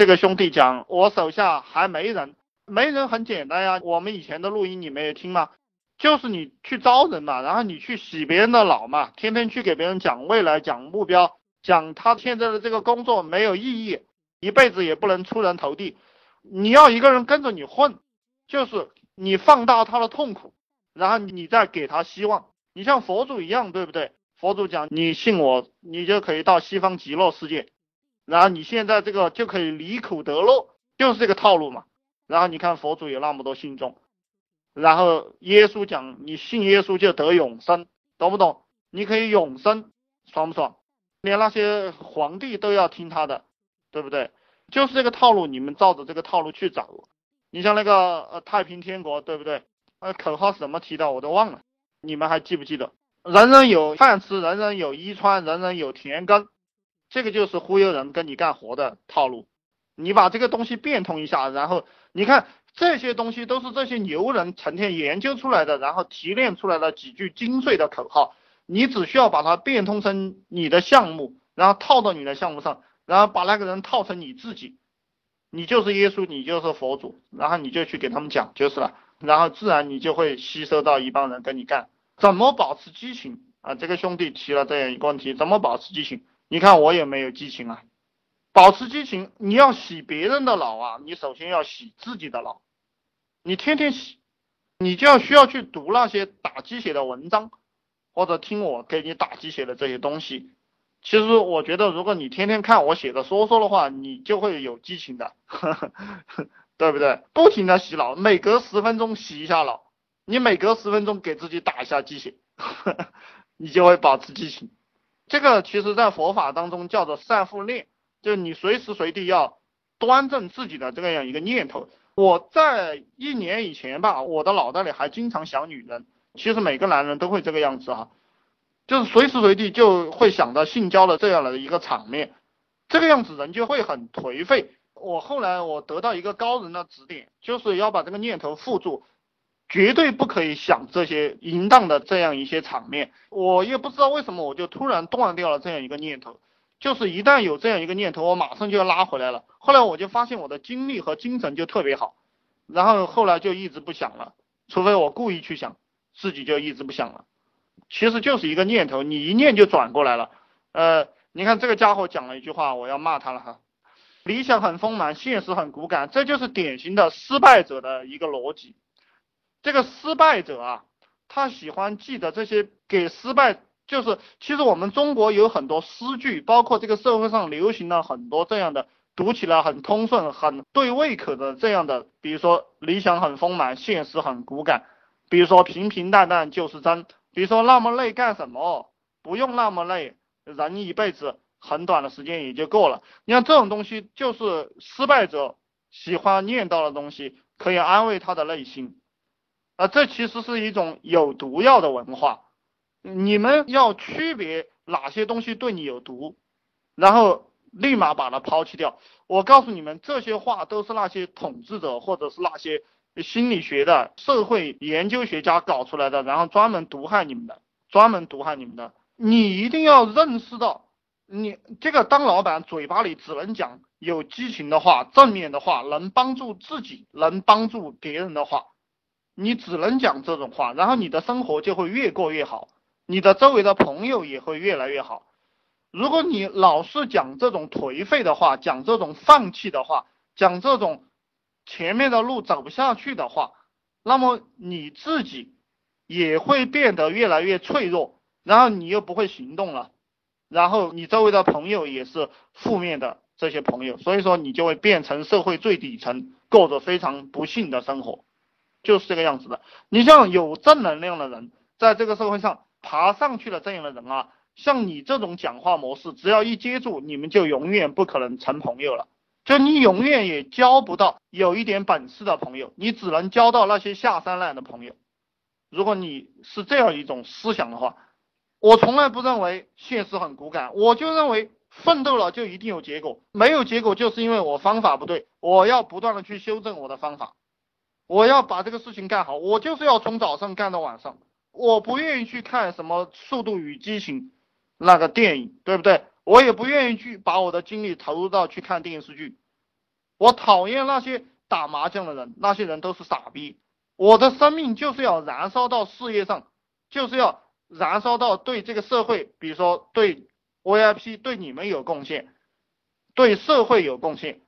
这个兄弟讲，我手下还没人，没人很简单呀。我们以前的录音你没有听吗？就是你去招人嘛，然后你去洗别人的脑嘛，天天去给别人讲未来、讲目标、讲他现在的这个工作没有意义，一辈子也不能出人头地。你要一个人跟着你混，就是你放大他的痛苦，然后你再给他希望。你像佛祖一样，对不对？佛祖讲，你信我，你就可以到西方极乐世界，然后你现在这个就可以离苦得乐，就是这个套路嘛。然后你看佛祖有那么多信众，然后耶稣讲，你信耶稣就得永生，懂不懂？你可以永生，爽不爽？连那些皇帝都要听他的，对不对？就是这个套路，你们照着这个套路去找。你像那个呃太平天国，对不对？呃口号是怎么提的我都忘了，你们还记不记得？人人有饭吃，人人有衣穿，人人有田耕，这个就是忽悠人跟你干活的套路。你把这个东西变通一下，然后你看这些东西都是这些牛人成天研究出来的，然后提炼出来的几句精髓的口号。你只需要把它变通成你的项目，然后套到你的项目上，然后把那个人套成你自己，你就是耶稣，你就是佛祖，然后你就去给他们讲就是了，然后自然你就会吸收到一帮人跟你干。怎么保持激情啊？这个兄弟提了这样一个问题，怎么保持激情？你看我也没有激情啊。保持激情，你要洗别人的脑啊，你首先要洗自己的脑。你天天洗，你就要需要去读那些打鸡血的文章，或者听我给你打鸡血的这些东西。其实我觉得，如果你天天看我写的说说的话，你就会有激情的，对不对？不停的洗脑，每隔十分钟洗一下脑。你每隔十分钟给自己打一下鸡血，你就会保持激情。这个其实在佛法当中叫做善护念，就是你随时随地要端正自己的这样一个念头。我在一年以前吧，我的脑袋里还经常想女人。其实每个男人都会这个样子哈，就是随时随地就会想到性交的这样的一个场面，这个样子人就会很颓废。我后来我得到一个高人的指点，就是要把这个念头护住。绝对不可以想这些淫荡的这样一些场面，我也不知道为什么，我就突然断掉了这样一个念头，就是一旦有这样一个念头，我马上就要拉回来了。后来我就发现我的精力和精神就特别好，然后后来就一直不想了，除非我故意去想，自己就一直不想了。其实就是一个念头，你一念就转过来了。呃，你看这个家伙讲了一句话，我要骂他了哈，理想很丰满，现实很骨感，这就是典型的失败者的一个逻辑。这个失败者啊，他喜欢记得这些给失败，就是其实我们中国有很多诗句，包括这个社会上流行了很多这样的，读起来很通顺、很对胃口的这样的，比如说理想很丰满，现实很骨感，比如说平平淡淡就是真，比如说那么累干什么？不用那么累，人一辈子很短的时间也就够了。你看这种东西就是失败者喜欢念叨的东西，可以安慰他的内心。啊，这其实是一种有毒药的文化，你们要区别哪些东西对你有毒，然后立马把它抛弃掉。我告诉你们，这些话都是那些统治者或者是那些心理学的社会研究学家搞出来的，然后专门毒害你们的，专门毒害你们的。你一定要认识到，你这个当老板嘴巴里只能讲有激情的话、正面的话，能帮助自己、能帮助别人的话。你只能讲这种话，然后你的生活就会越过越好，你的周围的朋友也会越来越好。如果你老是讲这种颓废的话，讲这种放弃的话，讲这种前面的路走不下去的话，那么你自己也会变得越来越脆弱，然后你又不会行动了，然后你周围的朋友也是负面的这些朋友，所以说你就会变成社会最底层，过着非常不幸的生活。就是这个样子的。你像有正能量的人，在这个社会上爬上去了这样的人啊，像你这种讲话模式，只要一接住，你们就永远不可能成朋友了。就你永远也交不到有一点本事的朋友，你只能交到那些下三滥的朋友。如果你是这样一种思想的话，我从来不认为现实很骨感，我就认为奋斗了就一定有结果，没有结果就是因为我方法不对，我要不断的去修正我的方法。我要把这个事情干好，我就是要从早上干到晚上。我不愿意去看什么《速度与激情》那个电影，对不对？我也不愿意去把我的精力投入到去看电视剧。我讨厌那些打麻将的人，那些人都是傻逼。我的生命就是要燃烧到事业上，就是要燃烧到对这个社会，比如说对 VIP 对你们有贡献，对社会有贡献。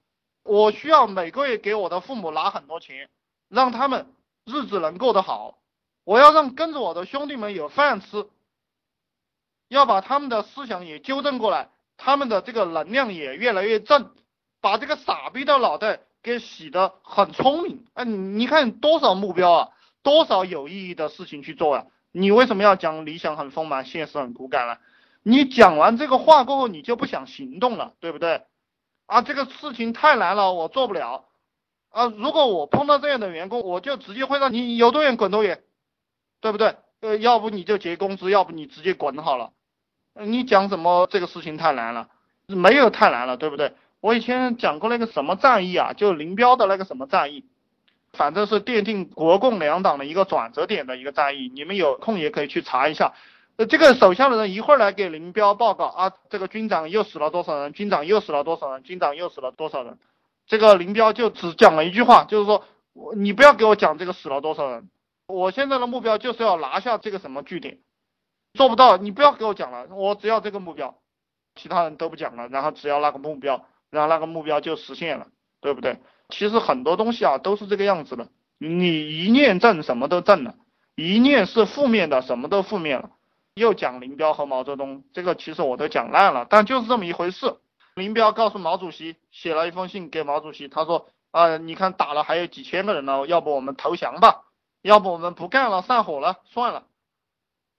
我需要每个月给我的父母拿很多钱，让他们日子能过得好。我要让跟着我的兄弟们有饭吃，要把他们的思想也纠正过来，他们的这个能量也越来越正。把这个傻逼的脑袋给洗得很聪明，哎，你看多少目标啊，多少有意义的事情去做啊？你为什么要讲理想很丰满，现实很骨感呢？你讲完这个话过后，你就不想行动了，对不对？啊，这个事情太难了，我做不了。啊，如果我碰到这样的员工，我就直接会让你有多远滚多远，对不对？呃，要不你就结工资，要不你直接滚好了。你讲什么这个事情太难了？没有太难了，对不对？我以前讲过那个什么战役啊，就林彪的那个什么战役，反正是奠定国共两党的一个转折点的一个战役。你们有空也可以去查一下。呃，这个手下的人一会儿来给林彪报告啊，这个军长又死了多少人，军长又死了多少人，军长又死了多少人。这个林彪就只讲了一句话，就是说，我你不要给我讲这个死了多少人，我现在的目标就是要拿下这个什么据点，做不到你不要给我讲了，我只要这个目标，其他人都不讲了，然后只要那个目标。然后那个目标就实现了，对不对？其实很多东西啊都是这个样子的，你一念正，什么都正了；一念是负面的，什么都负面了。又讲林彪和毛泽东，这个其实我都讲烂了，但就是这么一回事。林彪告诉毛主席，写了一封信给毛主席，他说啊，你看打了还有几千个人呢，要不我们投降吧？要不我们不干了，散伙了，算了。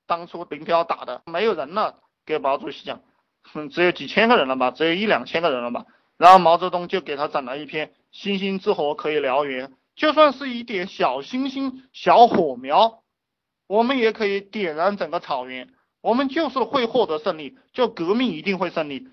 当初林彪打的没有人了，给毛主席讲，哼，只有几千个人了吧？只有一两千个人了吧？然后毛泽东就给他整了一篇“星星之火可以燎原”，就算是一点小星星、小火苗，我们也可以点燃整个草原。我们就是会获得胜利，就革命一定会胜利。